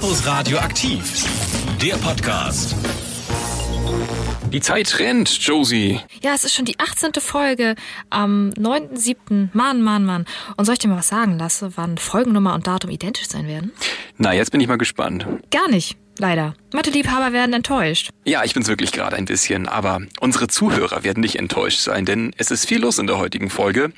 Campus Radio aktiv, der Podcast. Die Zeit rennt, Josie. Ja, es ist schon die 18. Folge am 9.7. Mann, Mann, Mann. Und soll ich dir mal was sagen lassen, wann Folgennummer und Datum identisch sein werden? Na, jetzt bin ich mal gespannt. Gar nicht, leider. Mathe-Liebhaber werden enttäuscht. Ja, ich bin's wirklich gerade ein bisschen, aber unsere Zuhörer werden nicht enttäuscht sein, denn es ist viel los in der heutigen Folge.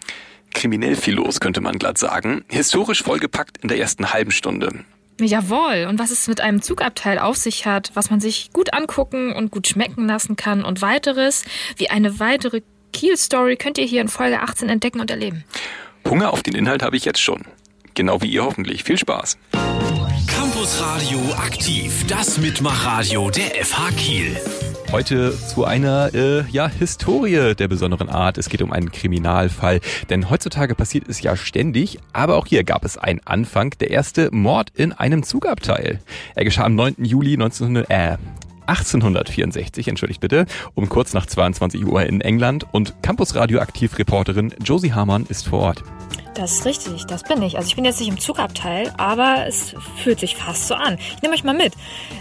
Kriminell viel los, könnte man glatt sagen. Historisch vollgepackt in der ersten halben Stunde. Jawohl. Und was es mit einem Zugabteil auf sich hat, was man sich gut angucken und gut schmecken lassen kann und weiteres, wie eine weitere Kiel-Story könnt ihr hier in Folge 18 entdecken und erleben. Hunger auf den Inhalt habe ich jetzt schon. Genau wie ihr hoffentlich. Viel Spaß. Campus Radio aktiv, das Mitmachradio der FH Kiel. Heute zu einer äh, ja, Historie der besonderen Art. Es geht um einen Kriminalfall. Denn heutzutage passiert es ja ständig, aber auch hier gab es einen Anfang. Der erste Mord in einem Zugabteil. Er geschah am 9. Juli 1900, äh, 1864, entschuldigt bitte, um kurz nach 22 Uhr in England und Campus Radioaktiv Reporterin Josie Hamann ist vor Ort. Das ist richtig, das bin ich. Also ich bin jetzt nicht im Zugabteil, aber es fühlt sich fast so an. Ich nehme euch mal mit.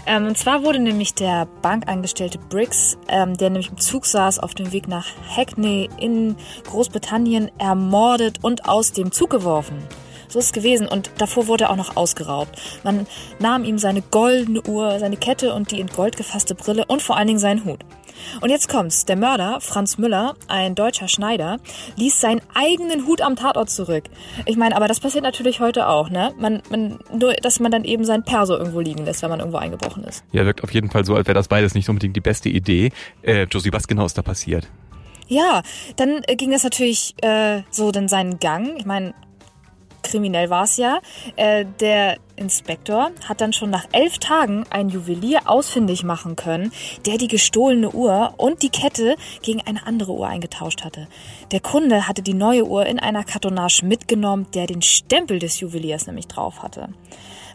Ähm, und zwar wurde nämlich der Bankangestellte Briggs, ähm, der nämlich im Zug saß, auf dem Weg nach Hackney in Großbritannien, ermordet und aus dem Zug geworfen. So ist es gewesen. Und davor wurde er auch noch ausgeraubt. Man nahm ihm seine goldene Uhr, seine Kette und die in Gold gefasste Brille und vor allen Dingen seinen Hut. Und jetzt kommt's. Der Mörder, Franz Müller, ein deutscher Schneider, ließ seinen eigenen Hut am Tatort zurück. Ich meine, aber das passiert natürlich heute auch, ne? Man, man, nur, dass man dann eben sein Perso irgendwo liegen lässt, wenn man irgendwo eingebrochen ist. Ja, wirkt auf jeden Fall so, als wäre das beides nicht unbedingt die beste Idee. Äh, Josie, was genau ist da passiert? Ja, dann äh, ging das natürlich äh, so dann seinen Gang. Ich meine, kriminell war es ja. Äh, der Inspektor hat dann schon nach elf Tagen einen Juwelier ausfindig machen können, der die gestohlene Uhr und die Kette gegen eine andere Uhr eingetauscht hatte. Der Kunde hatte die neue Uhr in einer Kartonage mitgenommen, der den Stempel des Juweliers nämlich drauf hatte.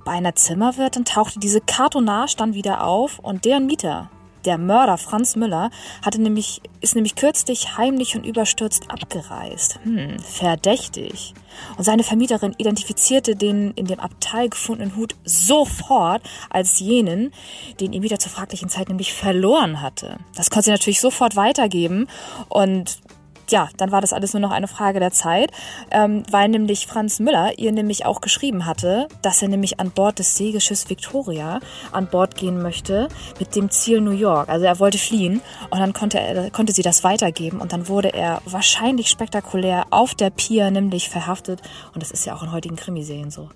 Bei einer Zimmerwirtin tauchte diese Kartonage dann wieder auf und deren Mieter, der Mörder Franz Müller hatte nämlich, ist nämlich kürzlich heimlich und überstürzt abgereist. Hm, verdächtig. Und seine Vermieterin identifizierte den in dem Abteil gefundenen Hut sofort als jenen, den ihr Mieter zur fraglichen Zeit nämlich verloren hatte. Das konnte sie natürlich sofort weitergeben und ja, dann war das alles nur noch eine Frage der Zeit, ähm, weil nämlich Franz Müller ihr nämlich auch geschrieben hatte, dass er nämlich an Bord des Seegeschiffs Victoria an Bord gehen möchte mit dem Ziel New York. Also er wollte fliehen und dann konnte, er, konnte sie das weitergeben und dann wurde er wahrscheinlich spektakulär auf der Pier nämlich verhaftet und das ist ja auch in heutigen Krimiserien so.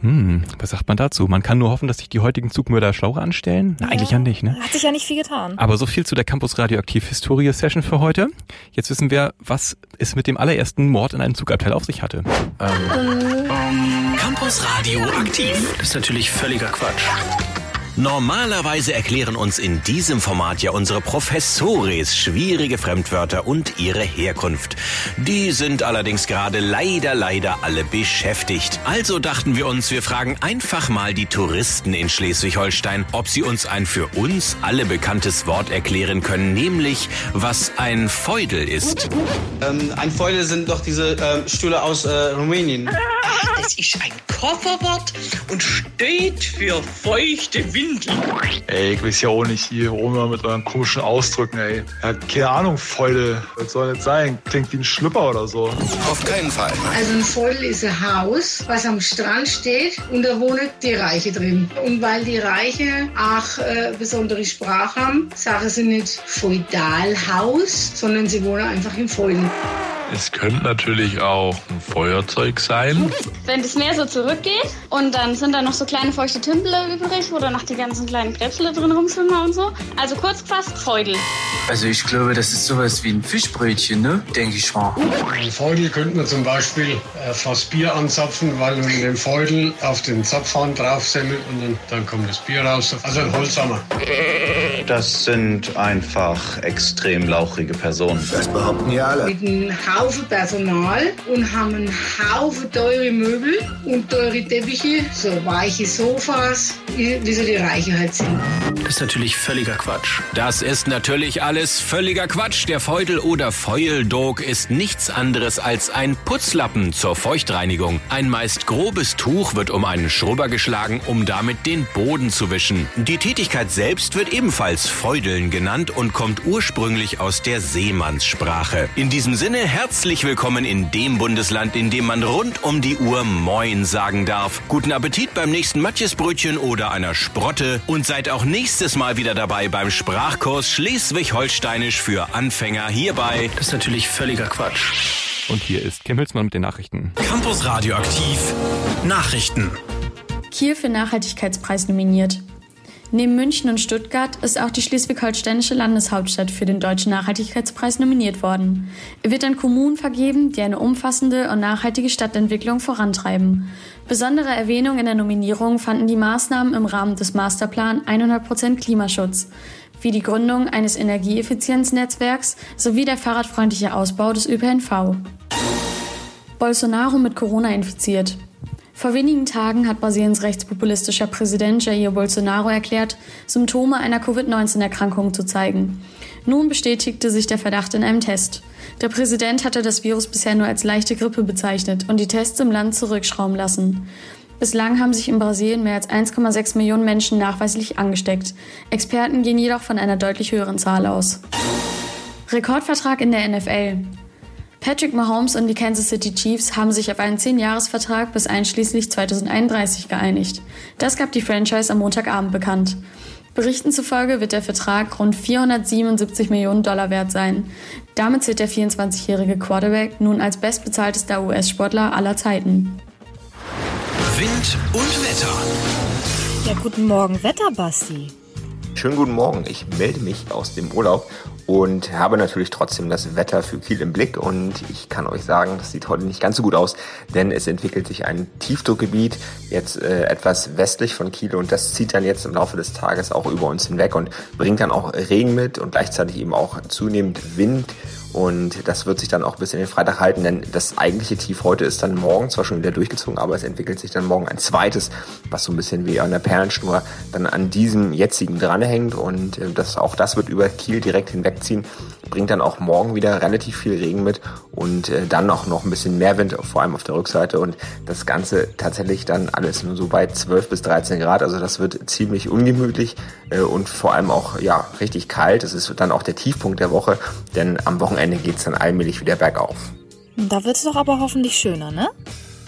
Hm, was sagt man dazu? Man kann nur hoffen, dass sich die heutigen Zugmörder schlauer anstellen? Na, eigentlich ja nicht, ne? Hat sich ja nicht viel getan. Aber so viel zu der Campus Radioaktiv Historie Session für heute. Jetzt wissen wir, was es mit dem allerersten Mord in einem Zugabteil auf sich hatte. Campus Radio aktiv. Das ist natürlich völliger Quatsch. Normalerweise erklären uns in diesem Format ja unsere Professores schwierige Fremdwörter und ihre Herkunft. Die sind allerdings gerade leider, leider alle beschäftigt. Also dachten wir uns, wir fragen einfach mal die Touristen in Schleswig-Holstein, ob sie uns ein für uns alle bekanntes Wort erklären können, nämlich was ein Feudel ist. Ähm, ein Feudel sind doch diese ähm, Stühle aus äh, Rumänien. Es ist ein Kofferwort und steht für feuchte Windel. Ey, ich weiß ja auch nicht hier rum mit euren komischen Ausdrücken, ey. Ja, keine Ahnung, Feule. Was soll das sein? Klingt wie ein Schlüpper oder so. Auf keinen Fall. Also ein Feudel ist ein Haus, was am Strand steht und da wohnen die Reiche drin. Und weil die Reiche auch äh, besondere Sprache haben, sagen sie nicht Feudalhaus, sondern sie wohnen einfach im Feudel. Es könnte natürlich auch ein Feuerzeug sein. wenn das Meer so zurückgeht und dann sind da noch so kleine feuchte Tümpel übrig, wo dann noch die ganzen kleinen Krebsle drin rumschwimmen und so. Also kurz gefasst, Feudel. Also ich glaube, das ist sowas wie ein Fischbrötchen, ne? Denke ich mal. Ein Feudel könnte man zum Beispiel äh, fast Bier anzapfen, weil man den Feudel auf den Zapfhahn draufsemmelt und dann, dann kommt das Bier raus. Also ein Holzhammer. Das sind einfach extrem lauchrige Personen. Das behaupten ja alle. Mit einem Haufen Personal und haben einen Haufen teure Möbel und teure Teppiche, so weiche Sofas, wie, so die Reiche halt sind. Das ist natürlich völliger Quatsch. Das ist natürlich alles völliger Quatsch. Der Feudel oder Feuildog ist nichts anderes als ein Putzlappen zur Feuchtreinigung. Ein meist grobes Tuch wird um einen Schrubber geschlagen, um damit den Boden zu wischen. Die Tätigkeit selbst wird ebenfalls Feudeln genannt und kommt ursprünglich aus der Seemannssprache. In diesem Sinne herzlich willkommen in dem Bundesland, in dem man rund um die Uhr Moin sagen darf. Guten Appetit beim nächsten Matjesbrötchen oder einer Sprotte und seid auch nächstes Mal wieder dabei beim Sprachkurs Schleswig-Holsteinisch für Anfänger hierbei. Das ist natürlich völliger Quatsch. Und hier ist Kim Hülsmann mit den Nachrichten. Campus Radioaktiv Nachrichten. Kiel für Nachhaltigkeitspreis nominiert. Neben München und Stuttgart ist auch die schleswig-holsteinische Landeshauptstadt für den Deutschen Nachhaltigkeitspreis nominiert worden. Er wird an Kommunen vergeben, die eine umfassende und nachhaltige Stadtentwicklung vorantreiben. Besondere Erwähnung in der Nominierung fanden die Maßnahmen im Rahmen des Masterplan 100% Klimaschutz, wie die Gründung eines Energieeffizienznetzwerks sowie der fahrradfreundliche Ausbau des ÖPNV. Bolsonaro mit Corona infiziert. Vor wenigen Tagen hat Brasiliens rechtspopulistischer Präsident Jair Bolsonaro erklärt, Symptome einer Covid-19-Erkrankung zu zeigen. Nun bestätigte sich der Verdacht in einem Test. Der Präsident hatte das Virus bisher nur als leichte Grippe bezeichnet und die Tests im Land zurückschrauben lassen. Bislang haben sich in Brasilien mehr als 1,6 Millionen Menschen nachweislich angesteckt. Experten gehen jedoch von einer deutlich höheren Zahl aus. Rekordvertrag in der NFL. Patrick Mahomes und die Kansas City Chiefs haben sich auf einen 10-Jahres-Vertrag bis einschließlich 2031 geeinigt. Das gab die Franchise am Montagabend bekannt. Berichten zufolge wird der Vertrag rund 477 Millionen Dollar wert sein. Damit zählt der 24-jährige Quarterback nun als bestbezahltester US-Sportler aller Zeiten. Wind und Wetter. Ja, guten Morgen, Wetterbasti. Schönen guten Morgen. Ich melde mich aus dem Urlaub und habe natürlich trotzdem das Wetter für Kiel im Blick. Und ich kann euch sagen, das sieht heute nicht ganz so gut aus, denn es entwickelt sich ein Tiefdruckgebiet jetzt äh, etwas westlich von Kiel. Und das zieht dann jetzt im Laufe des Tages auch über uns hinweg und bringt dann auch Regen mit und gleichzeitig eben auch zunehmend Wind und das wird sich dann auch bis in den Freitag halten, denn das eigentliche Tief heute ist dann morgen zwar schon wieder durchgezogen, aber es entwickelt sich dann morgen ein zweites, was so ein bisschen wie an der Perlenschnur dann an diesem jetzigen dranhängt. Und äh, das, auch das wird über Kiel direkt hinwegziehen, bringt dann auch morgen wieder relativ viel Regen mit und äh, dann auch noch ein bisschen mehr Wind, vor allem auf der Rückseite. Und das Ganze tatsächlich dann alles nur so bei 12 bis 13 Grad. Also das wird ziemlich ungemütlich äh, und vor allem auch ja richtig kalt. Das ist dann auch der Tiefpunkt der Woche, denn am Wochenende Wochenende geht es dann allmählich wieder bergauf. Da wird es doch aber hoffentlich schöner, ne?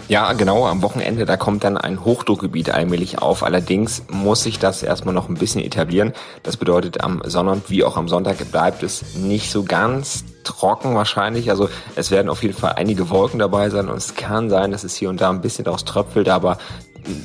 Ja, genau, am Wochenende, da kommt dann ein Hochdruckgebiet allmählich auf. Allerdings muss sich das erstmal noch ein bisschen etablieren. Das bedeutet, am Sonnabend wie auch am Sonntag bleibt es nicht so ganz trocken wahrscheinlich. Also es werden auf jeden Fall einige Wolken dabei sein und es kann sein, dass es hier und da ein bisschen daraus tröpfelt, aber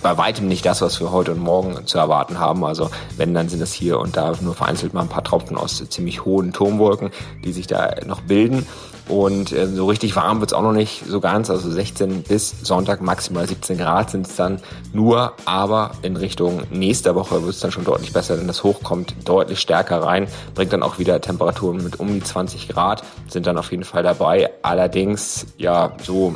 bei weitem nicht das, was wir heute und morgen zu erwarten haben. Also wenn, dann sind es hier und da nur vereinzelt mal ein paar Tropfen aus ziemlich hohen Turmwolken, die sich da noch bilden. Und äh, so richtig warm wird's auch noch nicht so ganz. Also 16 bis Sonntag maximal 17 Grad sind es dann nur. Aber in Richtung nächster Woche wird's dann schon deutlich besser, denn das Hoch kommt deutlich stärker rein, bringt dann auch wieder Temperaturen mit um die 20 Grad, sind dann auf jeden Fall dabei. Allerdings, ja, so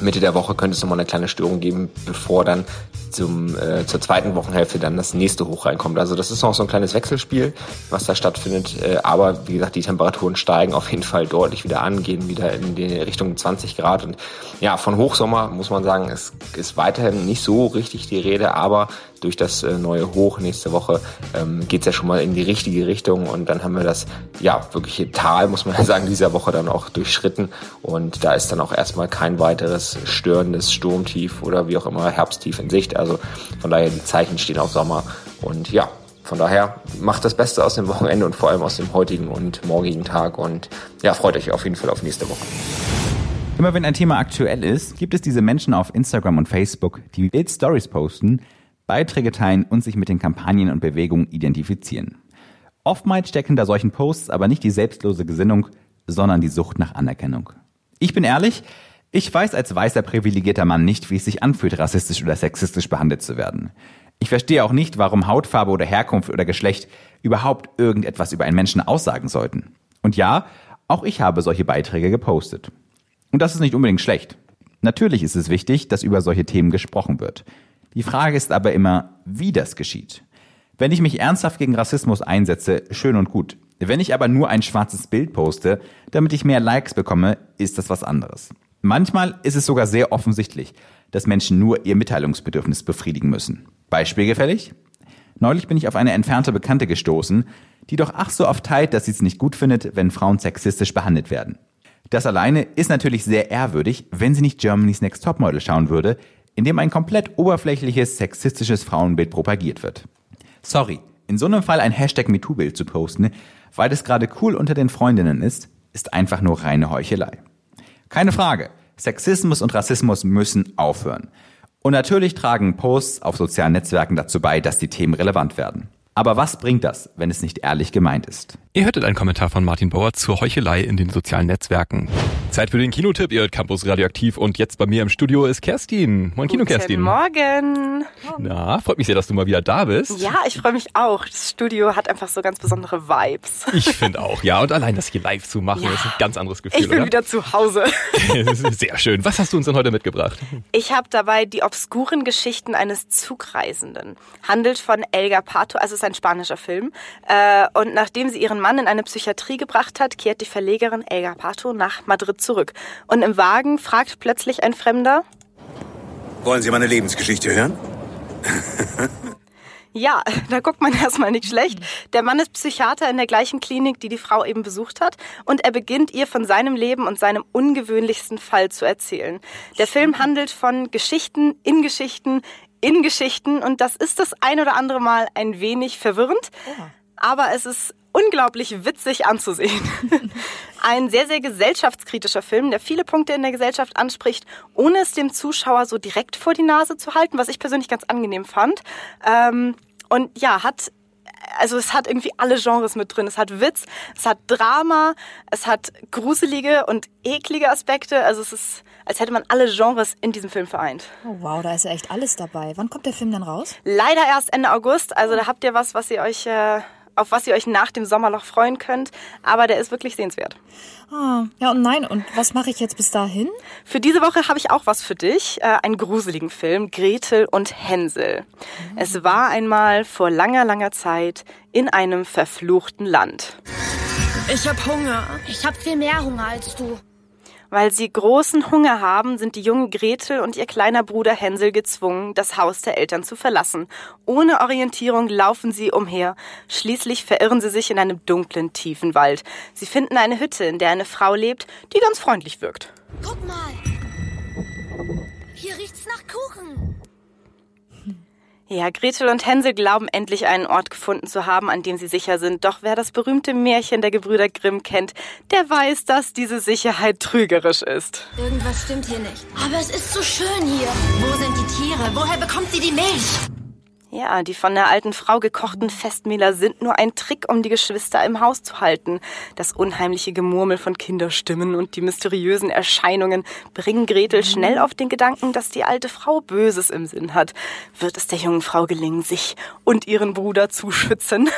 Mitte der Woche könnte es nochmal eine kleine Störung geben, bevor dann zum, äh, zur zweiten Wochenhälfte dann das nächste Hoch reinkommt. Also das ist noch so ein kleines Wechselspiel, was da stattfindet. Äh, aber wie gesagt, die Temperaturen steigen auf jeden Fall deutlich wieder an, gehen wieder in die Richtung 20 Grad. Und ja, von Hochsommer muss man sagen, es ist weiterhin nicht so richtig die Rede, aber durch das äh, neue Hoch nächste Woche ähm, geht ja schon mal in die richtige Richtung und dann haben wir das ja wirkliche Tal, muss man ja sagen, dieser Woche dann auch durchschritten und da ist dann auch erstmal kein weiteres störendes Sturmtief oder wie auch immer Herbsttief in Sicht. Also von daher die Zeichen stehen auf Sommer und ja, von daher macht das Beste aus dem Wochenende und vor allem aus dem heutigen und morgigen Tag und ja, freut euch auf jeden Fall auf nächste Woche. Immer wenn ein Thema aktuell ist, gibt es diese Menschen auf Instagram und Facebook, die Bild Stories posten, Beiträge teilen und sich mit den Kampagnen und Bewegungen identifizieren. Oftmals stecken da solchen Posts aber nicht die selbstlose Gesinnung, sondern die Sucht nach Anerkennung. Ich bin ehrlich, ich weiß als weißer privilegierter Mann nicht, wie es sich anfühlt, rassistisch oder sexistisch behandelt zu werden. Ich verstehe auch nicht, warum Hautfarbe oder Herkunft oder Geschlecht überhaupt irgendetwas über einen Menschen aussagen sollten. Und ja, auch ich habe solche Beiträge gepostet. Und das ist nicht unbedingt schlecht. Natürlich ist es wichtig, dass über solche Themen gesprochen wird. Die Frage ist aber immer, wie das geschieht. Wenn ich mich ernsthaft gegen Rassismus einsetze, schön und gut. Wenn ich aber nur ein schwarzes Bild poste, damit ich mehr Likes bekomme, ist das was anderes. Manchmal ist es sogar sehr offensichtlich, dass Menschen nur ihr Mitteilungsbedürfnis befriedigen müssen. Beispiel gefällig? Neulich bin ich auf eine entfernte Bekannte gestoßen, die doch ach so oft teilt, dass sie es nicht gut findet, wenn Frauen sexistisch behandelt werden. Das alleine ist natürlich sehr ehrwürdig, wenn sie nicht Germany's Next Topmodel schauen würde, in dem ein komplett oberflächliches, sexistisches Frauenbild propagiert wird. Sorry, in so einem Fall ein Hashtag MeToo-Bild zu posten, weil es gerade cool unter den Freundinnen ist, ist einfach nur reine Heuchelei. Keine Frage, Sexismus und Rassismus müssen aufhören. Und natürlich tragen Posts auf sozialen Netzwerken dazu bei, dass die Themen relevant werden. Aber was bringt das, wenn es nicht ehrlich gemeint ist? Ihr hörtet einen Kommentar von Martin Bauer zur Heuchelei in den sozialen Netzwerken. Zeit für den Kinotipp. Ihr hört Campus Radioaktiv und jetzt bei mir im Studio ist Kerstin. Moin Kino Kerstin. Guten Morgen. Na, freut mich sehr, dass du mal wieder da bist. Ja, ich freue mich auch. Das Studio hat einfach so ganz besondere Vibes. Ich finde auch, ja. Und allein das hier live zu machen, ja. ist ein ganz anderes Gefühl. Ich bin oder? wieder zu Hause. sehr schön. Was hast du uns denn heute mitgebracht? Ich habe dabei die obskuren Geschichten eines Zugreisenden. Handelt von Elga Pato, also es ist ein spanischer Film. Äh, und nachdem sie ihren Mann in eine Psychiatrie gebracht hat, kehrt die Verlegerin Elga Pato nach Madrid zurück. Und im Wagen fragt plötzlich ein Fremder, Wollen Sie meine Lebensgeschichte hören? Ja, da guckt man erstmal nicht schlecht. Der Mann ist Psychiater in der gleichen Klinik, die die Frau eben besucht hat. Und er beginnt ihr von seinem Leben und seinem ungewöhnlichsten Fall zu erzählen. Der Film handelt von Geschichten in Geschichten in Geschichten. Und das ist das ein oder andere Mal ein wenig verwirrend. Aber es ist unglaublich witzig anzusehen. Ein sehr, sehr gesellschaftskritischer Film, der viele Punkte in der Gesellschaft anspricht, ohne es dem Zuschauer so direkt vor die Nase zu halten, was ich persönlich ganz angenehm fand. Ähm, und ja, hat also es hat irgendwie alle Genres mit drin. Es hat Witz, es hat Drama, es hat gruselige und eklige Aspekte. Also es ist, als hätte man alle Genres in diesem Film vereint. Oh wow, da ist ja echt alles dabei. Wann kommt der Film dann raus? Leider erst Ende August. Also da habt ihr was, was ihr euch äh, auf was ihr euch nach dem Sommerloch freuen könnt. Aber der ist wirklich sehenswert. Ah, ja und nein. Und was mache ich jetzt bis dahin? Für diese Woche habe ich auch was für dich. Äh, einen gruseligen Film, Gretel und Hänsel. Mhm. Es war einmal vor langer, langer Zeit in einem verfluchten Land. Ich hab Hunger. Ich hab viel mehr Hunger als du. Weil sie großen Hunger haben, sind die junge Gretel und ihr kleiner Bruder Hänsel gezwungen, das Haus der Eltern zu verlassen. Ohne Orientierung laufen sie umher. Schließlich verirren sie sich in einem dunklen, tiefen Wald. Sie finden eine Hütte, in der eine Frau lebt, die ganz freundlich wirkt. Guck mal. Hier riecht's nach Kuchen. Ja, Gretel und Hänsel glauben endlich einen Ort gefunden zu haben, an dem sie sicher sind. Doch wer das berühmte Märchen der Gebrüder Grimm kennt, der weiß, dass diese Sicherheit trügerisch ist. Irgendwas stimmt hier nicht. Aber es ist so schön hier. Wo sind die Tiere? Woher bekommt sie die Milch? Ja, die von der alten Frau gekochten Festmähler sind nur ein Trick, um die Geschwister im Haus zu halten. Das unheimliche Gemurmel von Kinderstimmen und die mysteriösen Erscheinungen bringen Gretel schnell auf den Gedanken, dass die alte Frau Böses im Sinn hat. Wird es der jungen Frau gelingen, sich und ihren Bruder zu schützen?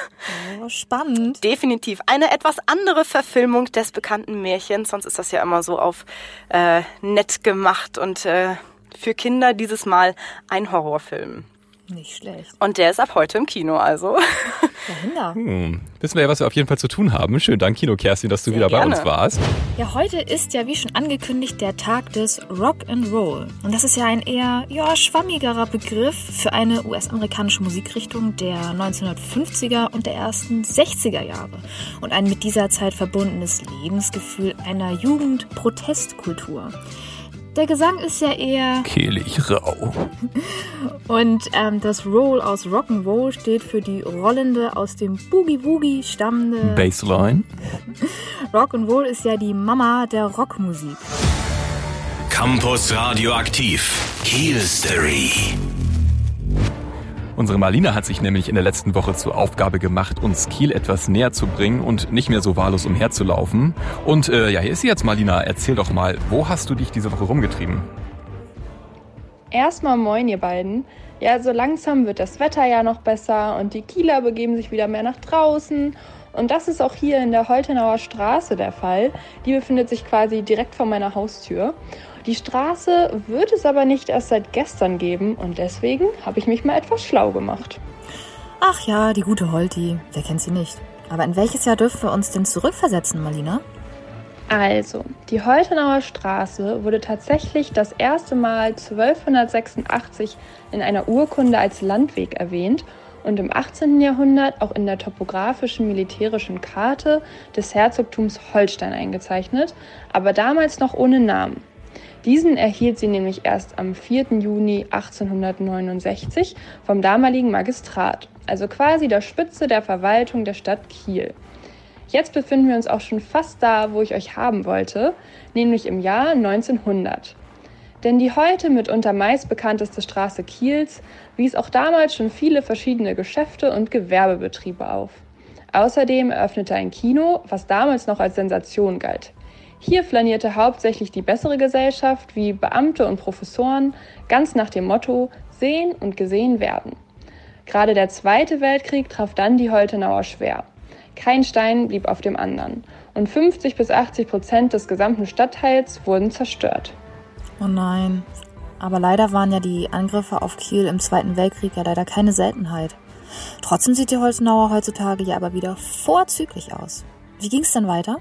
Oh, spannend. Definitiv. Eine etwas andere Verfilmung des bekannten Märchens. Sonst ist das ja immer so auf äh, nett gemacht und äh, für Kinder dieses Mal ein Horrorfilm. Nicht schlecht. Und der ist ab heute im Kino, also. Dahinter. Hm. Wissen wir ja, was wir auf jeden Fall zu tun haben. Schönen Dank, Kino Kerstin, dass du Sehr wieder gerne. bei uns warst. Ja, heute ist ja, wie schon angekündigt, der Tag des Rock and Roll. Und das ist ja ein eher ja, schwammigerer Begriff für eine US-amerikanische Musikrichtung der 1950er und der ersten 60er Jahre. Und ein mit dieser Zeit verbundenes Lebensgefühl einer Jugendprotestkultur. Der Gesang ist ja eher kehlig rau. Und ähm, das Roll aus Rock'n'Roll steht für die rollende, aus dem Boogie-Woogie stammende Bassline. Rock'n'Roll ist ja die Mama der Rockmusik. Campus Radioaktiv. Kiel Story. Unsere Marlina hat sich nämlich in der letzten Woche zur Aufgabe gemacht, uns Kiel etwas näher zu bringen und nicht mehr so wahllos umherzulaufen. Und äh, ja, hier ist sie jetzt, Marlina. Erzähl doch mal, wo hast du dich diese Woche rumgetrieben? Erstmal moin, ihr beiden. Ja, so langsam wird das Wetter ja noch besser und die Kieler begeben sich wieder mehr nach draußen. Und das ist auch hier in der Holtenauer Straße der Fall. Die befindet sich quasi direkt vor meiner Haustür. Die Straße wird es aber nicht erst seit gestern geben und deswegen habe ich mich mal etwas schlau gemacht. Ach ja, die gute Holti. Wer kennt sie nicht? Aber in welches Jahr dürfen wir uns denn zurückversetzen, Marlina? Also, die Holtenauer Straße wurde tatsächlich das erste Mal 1286 in einer Urkunde als Landweg erwähnt und im 18. Jahrhundert auch in der topografischen militärischen Karte des Herzogtums Holstein eingezeichnet, aber damals noch ohne Namen. Diesen erhielt sie nämlich erst am 4. Juni 1869 vom damaligen Magistrat, also quasi der Spitze der Verwaltung der Stadt Kiel. Jetzt befinden wir uns auch schon fast da, wo ich euch haben wollte, nämlich im Jahr 1900. Denn die heute mitunter meist bekannteste Straße Kiels wies auch damals schon viele verschiedene Geschäfte und Gewerbebetriebe auf. Außerdem eröffnete ein Kino, was damals noch als Sensation galt. Hier flanierte hauptsächlich die bessere Gesellschaft wie Beamte und Professoren, ganz nach dem Motto sehen und gesehen werden. Gerade der Zweite Weltkrieg traf dann die Holtenauer schwer. Kein Stein blieb auf dem anderen. Und 50 bis 80 Prozent des gesamten Stadtteils wurden zerstört. Oh nein. Aber leider waren ja die Angriffe auf Kiel im Zweiten Weltkrieg ja leider keine Seltenheit. Trotzdem sieht die Holzenauer heutzutage ja aber wieder vorzüglich aus. Wie ging es denn weiter?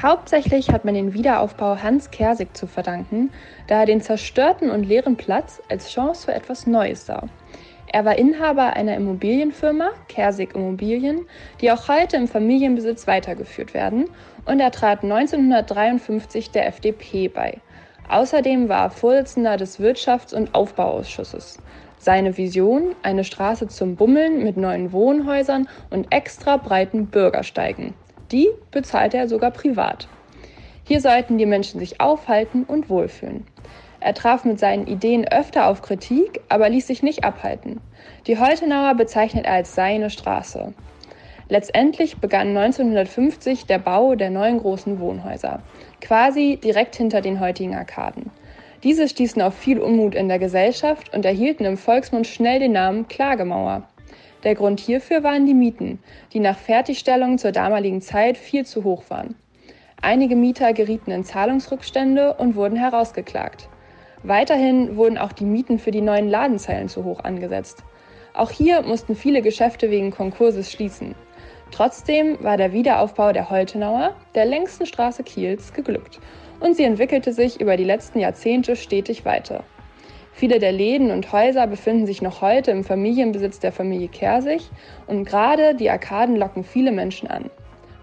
Hauptsächlich hat man den Wiederaufbau Hans Kersig zu verdanken, da er den zerstörten und leeren Platz als Chance für etwas Neues sah. Er war Inhaber einer Immobilienfirma, Kersig Immobilien, die auch heute im Familienbesitz weitergeführt werden, und er trat 1953 der FDP bei. Außerdem war er Vorsitzender des Wirtschafts- und Aufbauausschusses. Seine Vision, eine Straße zum Bummeln mit neuen Wohnhäusern und extra breiten Bürgersteigen. Die bezahlte er sogar privat. Hier sollten die Menschen sich aufhalten und wohlfühlen. Er traf mit seinen Ideen öfter auf Kritik, aber ließ sich nicht abhalten. Die Holtenauer bezeichnet er als seine Straße. Letztendlich begann 1950 der Bau der neuen großen Wohnhäuser, quasi direkt hinter den heutigen Arkaden. Diese stießen auf viel Unmut in der Gesellschaft und erhielten im Volksmund schnell den Namen Klagemauer. Der Grund hierfür waren die Mieten, die nach Fertigstellung zur damaligen Zeit viel zu hoch waren. Einige Mieter gerieten in Zahlungsrückstände und wurden herausgeklagt. Weiterhin wurden auch die Mieten für die neuen Ladenzeilen zu hoch angesetzt. Auch hier mussten viele Geschäfte wegen Konkurses schließen. Trotzdem war der Wiederaufbau der Holtenauer, der längsten Straße Kiels, geglückt und sie entwickelte sich über die letzten Jahrzehnte stetig weiter. Viele der Läden und Häuser befinden sich noch heute im Familienbesitz der Familie Kersig und gerade die Arkaden locken viele Menschen an.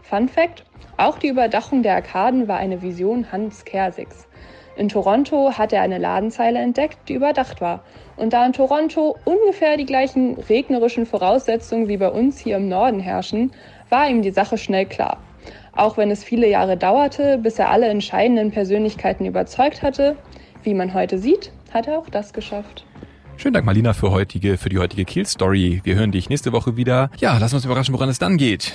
Fun Fact: Auch die Überdachung der Arkaden war eine Vision Hans Kersigs. In Toronto hat er eine Ladenzeile entdeckt, die überdacht war. Und da in Toronto ungefähr die gleichen regnerischen Voraussetzungen wie bei uns hier im Norden herrschen, war ihm die Sache schnell klar. Auch wenn es viele Jahre dauerte, bis er alle entscheidenden Persönlichkeiten überzeugt hatte, wie man heute sieht, hat er auch das geschafft. Schönen Dank, Marlina, für, heutige, für die heutige Kiel-Story. Wir hören dich nächste Woche wieder. Ja, lass uns überraschen, woran es dann geht.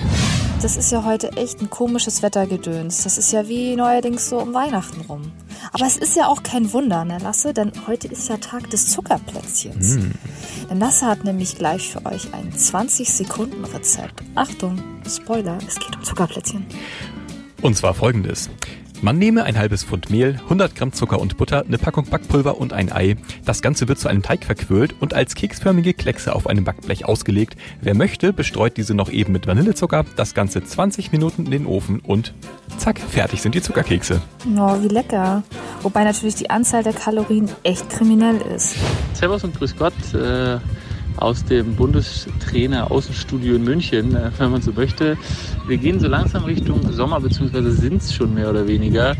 Das ist ja heute echt ein komisches Wettergedöns. Das ist ja wie neuerdings so um Weihnachten rum. Aber es ist ja auch kein Wunder, ne, Lasse? Denn heute ist ja Tag des Zuckerplätzchens. Mm. Denn Lasse hat nämlich gleich für euch ein 20-Sekunden-Rezept. Achtung, Spoiler, es geht um Zuckerplätzchen. Und zwar folgendes. Man nehme ein halbes Pfund Mehl, 100 Gramm Zucker und Butter, eine Packung Backpulver und ein Ei. Das Ganze wird zu einem Teig verquirlt und als keksförmige Kleckse auf einem Backblech ausgelegt. Wer möchte, bestreut diese noch eben mit Vanillezucker, das Ganze 20 Minuten in den Ofen und zack, fertig sind die Zuckerkekse. Oh, wie lecker. Wobei natürlich die Anzahl der Kalorien echt kriminell ist. Servus und grüß Gott. Äh aus dem Bundestrainer Außenstudio in München, äh, wenn man so möchte. Wir gehen so langsam Richtung Sommer, beziehungsweise sind es schon mehr oder weniger.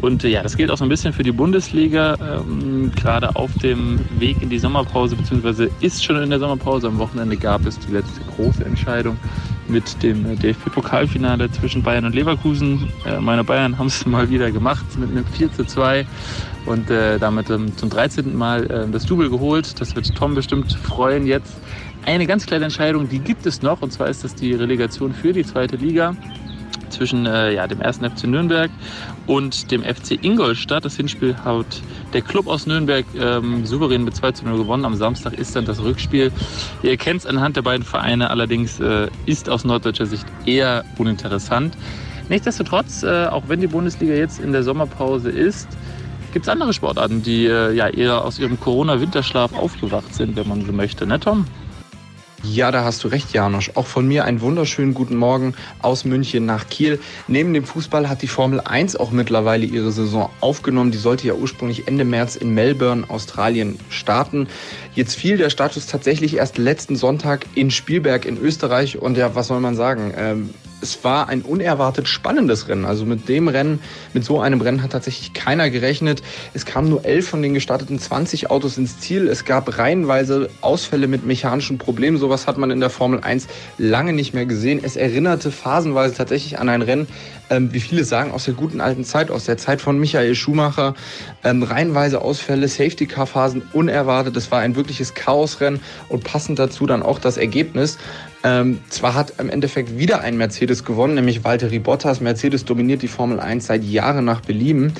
Und äh, ja, das gilt auch so ein bisschen für die Bundesliga, ähm, gerade auf dem Weg in die Sommerpause, beziehungsweise ist schon in der Sommerpause. Am Wochenende gab es die letzte große Entscheidung mit dem DFB-Pokalfinale zwischen Bayern und Leverkusen. Äh, meine Bayern haben es mal wieder gemacht mit einem 4 zu 2 und äh, damit ähm, zum 13. Mal äh, das Double geholt. Das wird Tom bestimmt freuen jetzt. Eine ganz kleine Entscheidung, die gibt es noch, und zwar ist das die Relegation für die zweite Liga. Zwischen äh, ja, dem 1. FC Nürnberg und dem FC Ingolstadt. Das Hinspiel hat der Club aus Nürnberg ähm, souverän mit 2 zu 0 gewonnen. Am Samstag ist dann das Rückspiel. Ihr kennt es anhand der beiden Vereine, allerdings äh, ist aus norddeutscher Sicht eher uninteressant. Nichtsdestotrotz, äh, auch wenn die Bundesliga jetzt in der Sommerpause ist, gibt es andere Sportarten, die äh, ja eher aus ihrem Corona-Winterschlaf aufgewacht sind, wenn man so möchte, ne Tom? Ja, da hast du recht, Janosch. Auch von mir einen wunderschönen guten Morgen aus München nach Kiel. Neben dem Fußball hat die Formel 1 auch mittlerweile ihre Saison aufgenommen. Die sollte ja ursprünglich Ende März in Melbourne, Australien starten. Jetzt fiel der Status tatsächlich erst letzten Sonntag in Spielberg in Österreich. Und ja, was soll man sagen? Ähm, es war ein unerwartet spannendes Rennen. Also mit dem Rennen, mit so einem Rennen hat tatsächlich keiner gerechnet. Es kamen nur elf von den gestarteten 20 Autos ins Ziel. Es gab reihenweise Ausfälle mit mechanischen Problemen. Sowas hat man in der Formel 1 lange nicht mehr gesehen. Es erinnerte phasenweise tatsächlich an ein Rennen, ähm, wie viele sagen, aus der guten alten Zeit, aus der Zeit von Michael Schumacher. Ähm, reihenweise Ausfälle, Safety-Car-Phasen unerwartet. Es war ein wirkliches Chaosrennen und passend dazu dann auch das Ergebnis. Ähm, zwar hat im Endeffekt wieder ein Mercedes gewonnen, nämlich Valtteri Bottas. Mercedes dominiert die Formel 1 seit Jahren nach Belieben.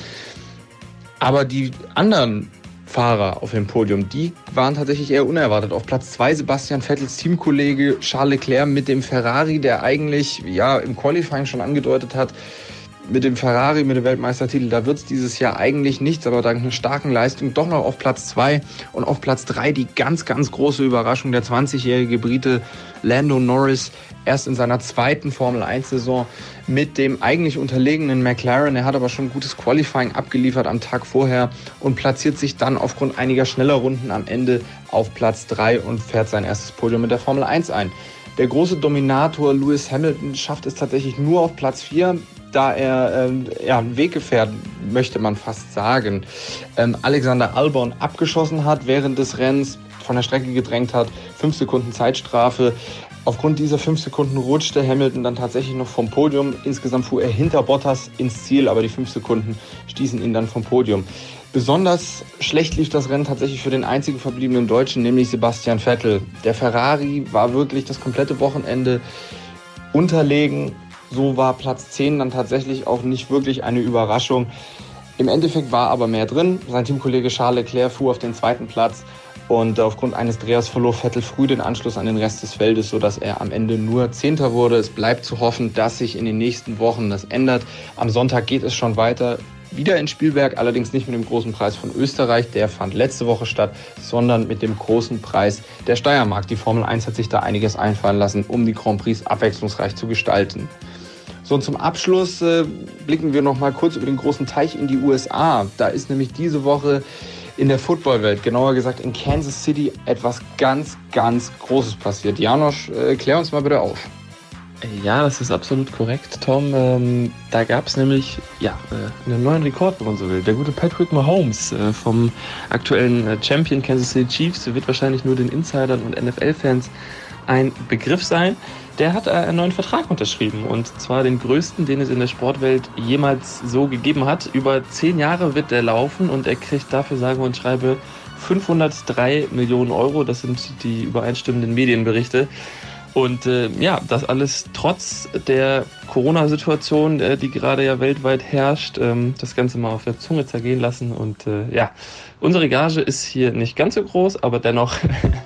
Aber die anderen Fahrer auf dem Podium, die waren tatsächlich eher unerwartet. Auf Platz 2 Sebastian Vettels Teamkollege Charles Leclerc mit dem Ferrari, der eigentlich ja im Qualifying schon angedeutet hat, mit dem Ferrari, mit dem Weltmeistertitel, da wird es dieses Jahr eigentlich nichts, aber dank einer starken Leistung doch noch auf Platz 2 und auf Platz 3 die ganz, ganz große Überraschung, der 20-jährige Brite Lando Norris, erst in seiner zweiten Formel-1-Saison mit dem eigentlich unterlegenen McLaren. Er hat aber schon gutes Qualifying abgeliefert am Tag vorher und platziert sich dann aufgrund einiger schneller Runden am Ende auf Platz 3 und fährt sein erstes Podium mit der Formel 1 ein. Der große Dominator Lewis Hamilton schafft es tatsächlich nur auf Platz 4 da er ähm, ja, ein Weggefährt, möchte man fast sagen, ähm, Alexander Albon abgeschossen hat während des Rennens, von der Strecke gedrängt hat, fünf Sekunden Zeitstrafe. Aufgrund dieser fünf Sekunden rutschte Hamilton dann tatsächlich noch vom Podium. Insgesamt fuhr er hinter Bottas ins Ziel, aber die fünf Sekunden stießen ihn dann vom Podium. Besonders schlecht lief das Rennen tatsächlich für den einzigen verbliebenen Deutschen, nämlich Sebastian Vettel. Der Ferrari war wirklich das komplette Wochenende unterlegen, so war Platz 10 dann tatsächlich auch nicht wirklich eine Überraschung. Im Endeffekt war aber mehr drin. Sein Teamkollege Charles Leclerc fuhr auf den zweiten Platz und aufgrund eines Drehers verlor Vettel früh den Anschluss an den Rest des Feldes, sodass er am Ende nur Zehnter wurde. Es bleibt zu hoffen, dass sich in den nächsten Wochen das ändert. Am Sonntag geht es schon weiter wieder in Spielberg, allerdings nicht mit dem großen Preis von Österreich, der fand letzte Woche statt, sondern mit dem großen Preis der Steiermark. Die Formel 1 hat sich da einiges einfallen lassen, um die Grand Prix abwechslungsreich zu gestalten. So, und zum Abschluss äh, blicken wir noch mal kurz über den großen Teich in die USA. Da ist nämlich diese Woche in der Footballwelt, genauer gesagt in Kansas City, etwas ganz, ganz Großes passiert. Janosch, äh, klär uns mal bitte auf. Ja, das ist absolut korrekt, Tom. Ähm, da gab es nämlich ja, äh, einen neuen Rekord, wenn man so will. Der gute Patrick Mahomes äh, vom aktuellen äh, Champion Kansas City Chiefs wird wahrscheinlich nur den Insidern und NFL-Fans ein Begriff sein. Der hat äh, einen neuen Vertrag unterschrieben und zwar den größten, den es in der Sportwelt jemals so gegeben hat. Über zehn Jahre wird der laufen und er kriegt dafür sage und schreibe 503 Millionen Euro. Das sind die übereinstimmenden Medienberichte. Und äh, ja, das alles trotz der Corona-Situation, äh, die gerade ja weltweit herrscht, ähm, das Ganze mal auf der Zunge zergehen lassen. Und äh, ja, unsere Gage ist hier nicht ganz so groß, aber dennoch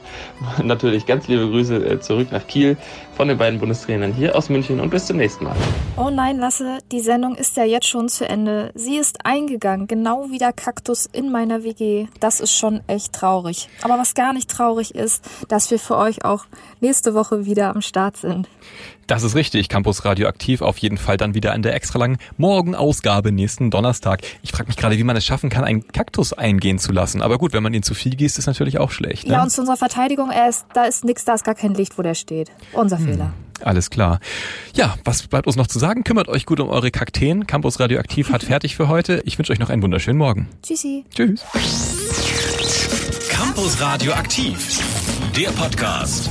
natürlich ganz liebe Grüße äh, zurück nach Kiel von den beiden Bundestrainern hier aus München und bis zum nächsten Mal. Oh nein, Lasse, die Sendung ist ja jetzt schon zu Ende. Sie ist eingegangen, genau wie der Kaktus in meiner WG. Das ist schon echt traurig. Aber was gar nicht traurig ist, dass wir für euch auch nächste Woche wieder am Start sind. Das ist richtig. Campus Radioaktiv auf jeden Fall dann wieder in der extra langen Morgenausgabe nächsten Donnerstag. Ich frage mich gerade, wie man es schaffen kann, einen Kaktus eingehen zu lassen. Aber gut, wenn man ihn zu viel gießt, ist natürlich auch schlecht. Ne? Ja, und zu unserer Verteidigung, er ist, da ist nichts, da ist gar kein Licht, wo der steht. Unser hm. Fehler. Alles klar. Ja, was bleibt uns noch zu sagen? Kümmert euch gut um eure Kakteen. Campus Radioaktiv hat fertig für heute. Ich wünsche euch noch einen wunderschönen Morgen. Tschüssi. Tschüss. Campus Radioaktiv. Der Podcast.